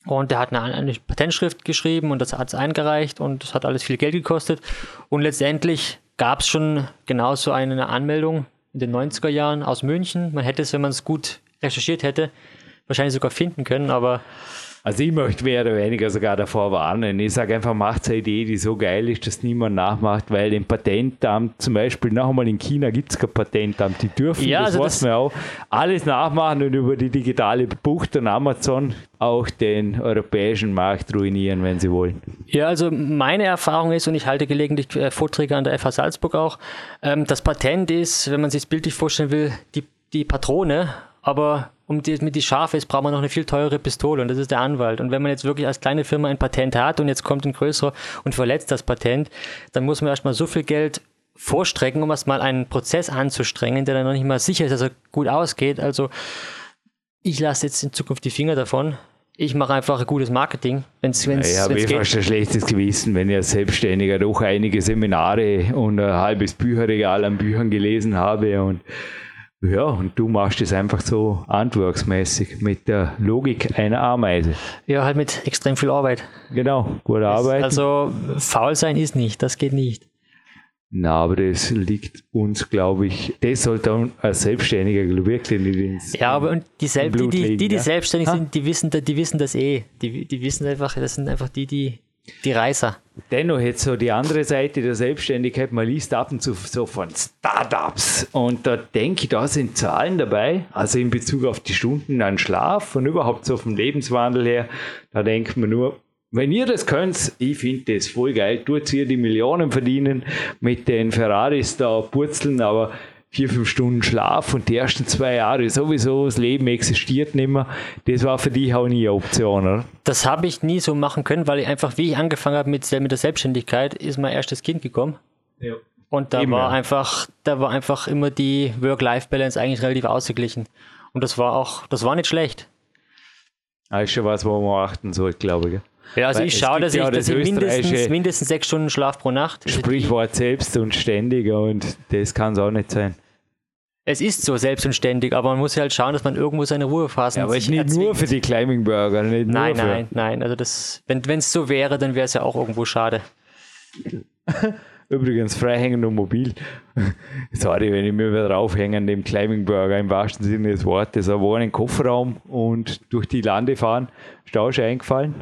C: Und der hat eine, eine Patentschrift geschrieben und das hat es eingereicht und das hat alles viel Geld gekostet. Und letztendlich gab es schon genauso eine Anmeldung in den 90er Jahren aus München. Man hätte es, wenn man es gut recherchiert hätte, wahrscheinlich sogar finden können, aber
B: also ich möchte mehr oder weniger sogar davor warnen. Ich sage einfach, macht eine Idee, die so geil ist, dass niemand nachmacht, weil im Patentamt, zum Beispiel noch einmal in China gibt es kein Patentamt, die dürfen, ja, das also weiß man auch, alles nachmachen und über die digitale Bucht und Amazon auch den europäischen Markt ruinieren, wenn sie wollen.
C: Ja, also meine Erfahrung ist, und ich halte gelegentlich äh, Vorträge an der FH Salzburg auch, ähm, das Patent ist, wenn man sich es bildlich vorstellen will, die, die Patrone, aber um die, mit die scharf ist, braucht man noch eine viel teure Pistole und das ist der Anwalt. Und wenn man jetzt wirklich als kleine Firma ein Patent hat und jetzt kommt ein größerer und verletzt das Patent, dann muss man erstmal so viel Geld vorstrecken, um erstmal einen Prozess anzustrengen, der dann noch nicht mal sicher ist, dass er gut ausgeht. Also ich lasse jetzt in Zukunft die Finger davon. Ich mache einfach ein gutes Marketing, wenn es
B: geht. Ich habe fast ein schlechtes Gewissen, wenn ich als Selbstständiger doch einige Seminare und ein halbes Bücherregal an Büchern gelesen habe und ja, und du machst es einfach so handwerksmäßig mit der Logik einer Ameise.
C: Ja, halt mit extrem viel Arbeit.
B: Genau, gute Arbeit.
C: Also faul sein ist nicht, das geht nicht.
B: Na, aber das liegt uns, glaube ich, das sollte als Selbstständiger wirklich nicht ins
C: Ja, aber und die, Selb die, die, die, die ja? selbstständig sind, die wissen, die wissen das eh. Die, die wissen einfach, das sind einfach die, die die Reiser.
B: Dennoch jetzt so die andere Seite der Selbstständigkeit, man liest ab und zu so von Startups. Und da denke ich, da sind Zahlen dabei, also in Bezug auf die Stunden an Schlaf und überhaupt so vom Lebenswandel her, da denkt man nur, wenn ihr das könnt, ich finde das voll geil, tut ihr die Millionen verdienen mit den Ferraris da purzeln, aber vier, fünf Stunden Schlaf und die ersten zwei Jahre sowieso, das Leben existiert nicht mehr. Das war für dich auch nie eine Option, oder?
C: Das habe ich nie so machen können, weil ich einfach, wie ich angefangen habe mit, mit der Selbstständigkeit, ist mein erstes Kind gekommen. Ja. Und da immer. war einfach, da war einfach immer die Work-Life-Balance eigentlich relativ ausgeglichen. Und das war auch, das war nicht schlecht.
B: Das ist schon was, wo man achten sollte, glaube ich.
C: Ja, also Weil ich schaue, dass ich, dass ich mindestens, mindestens sechs Stunden Schlaf pro Nacht.
B: Sprichwort selbst und ständig und das kann es auch nicht sein.
C: Es ist so selbst und ständig, aber man muss halt schauen, dass man irgendwo seine Ruhephasen
B: ja, aber nicht erzwingt. nur für die Climbing Burger. Nicht
C: nein,
B: nur
C: nein, nein. Also das, wenn es so wäre, dann wäre es ja auch irgendwo schade.
B: Übrigens freihängend und mobil. Sorry, wenn ich mir wieder draufhänge an dem Climbing Burger im wahrsten Sinne des Wortes. Da war ein Kofferraum und durch die Lande fahren, Stau ist eingefallen.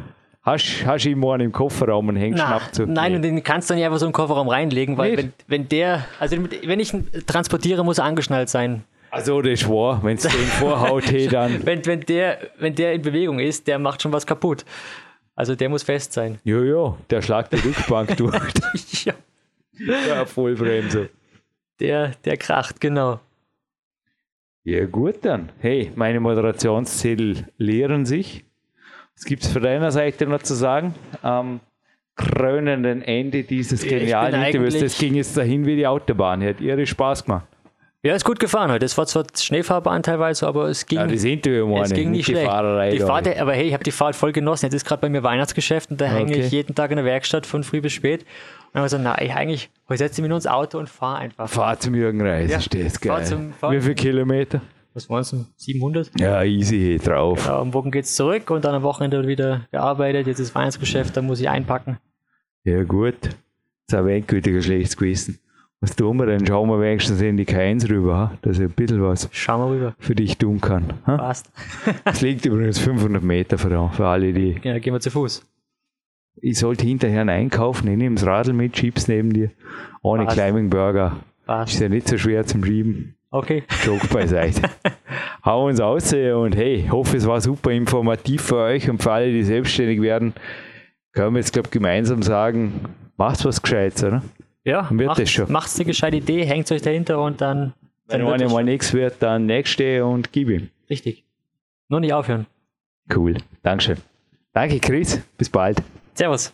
B: Hast, du ihn morgen im Kofferraum und hängst Na,
C: schnapp zu? Nein, und den kannst du nicht einfach so im Kofferraum reinlegen, weil wenn, wenn der, also wenn ich ihn transportiere, muss er angeschnallt sein.
B: Also das ist wahr, wenn es den vorhaut, hey, dann.
C: wenn, wenn, der, wenn der in Bewegung ist, der macht schon was kaputt. Also der muss fest sein.
B: Jo, jo, der schlagt die Rückbank durch. ja. ja, Vollbremse.
C: Der, der kracht, genau.
B: Ja, gut dann. Hey, meine Moderationszettel leeren sich. Was gibt es von deiner Seite noch zu sagen? Am krönenden Ende dieses genialen Interviews, das ging jetzt dahin wie die Autobahn. Hat ihre Spaß gemacht.
C: Ja, ist gut gefahren heute. Es war zwar Schneefahrbahn teilweise, aber es ging. Ja,
B: das Interview
C: es ging nicht, schlecht. Die Fahrt, aber hey, ich habe die Fahrt voll genossen. Jetzt ist gerade bei mir Weihnachtsgeschäft und da okay. hänge ich jeden Tag in der Werkstatt von früh bis spät. Und dann habe ich gesagt, na, ich eigentlich, heute setze ich mich nur ins Auto und fahre einfach.
B: Fahr zum Jürgen Reis, ja. stehst geil. Zum, Wie viele Kilometer?
C: Was waren es, 700?
B: Ja, easy drauf.
C: Genau, am Wochen geht es zurück und dann am Wochenende wieder gearbeitet. Jetzt ist Weihnachtsgeschäft, da muss ich einpacken.
B: Ja, gut. Jetzt habe ich endgültig ein schlechtes Gewissen. Was tun wir denn? Schauen wir wenigstens in die K1 rüber, dass ich ein bisschen was
C: Schauen wir rüber.
B: für dich tun kann.
C: Ha? Passt.
B: Es liegt übrigens 500 Meter für, für alle, die.
C: Ja, gehen wir zu Fuß.
B: Ich sollte hinterher einen einkaufen, ich nehme das Radl mit, Chips neben dir, ohne Passt. Climbing Burger. Passt. Ist ja nicht so schwer zum Schieben.
C: Okay.
B: Joke beiseite. Hau uns aus und hey, hoffe, es war super informativ für euch und für alle, die selbstständig werden. Können wir jetzt, glaube ich, gemeinsam sagen, macht was Gescheites, oder?
C: Ja, wird macht, das schon. macht's eine gescheite Idee, hängt euch dahinter und dann.
B: Wenn dann einer mal nichts wird, dann nächste und gib ihm.
C: Richtig. Nur nicht aufhören.
B: Cool. Dankeschön. Danke, Chris. Bis bald.
C: Servus.